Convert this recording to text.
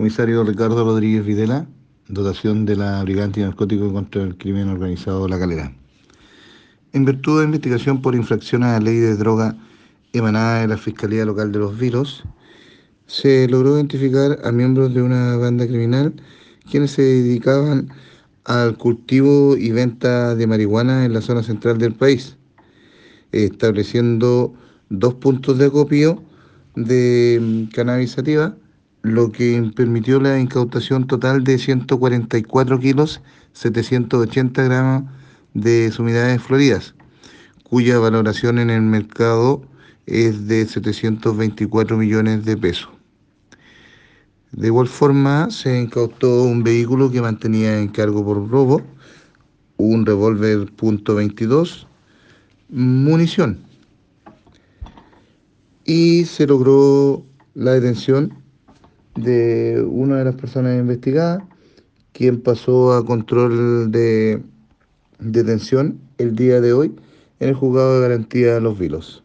Comisario Ricardo Rodríguez Videla, dotación de la Brigada Antinarcótico contra el Crimen Organizado La Calera. En virtud de investigación por infracción a la ley de droga emanada de la Fiscalía Local de los Vilos, se logró identificar a miembros de una banda criminal quienes se dedicaban al cultivo y venta de marihuana en la zona central del país, estableciendo dos puntos de acopio de cannabis sativa lo que permitió la incautación total de 144 kilos, 780 gramos de sumidades floridas, cuya valoración en el mercado es de 724 millones de pesos. De igual forma, se incautó un vehículo que mantenía en cargo por robo, un revólver .22, munición, y se logró la detención de una de las personas investigadas, quien pasó a control de detención el día de hoy en el juzgado de garantía de Los Vilos.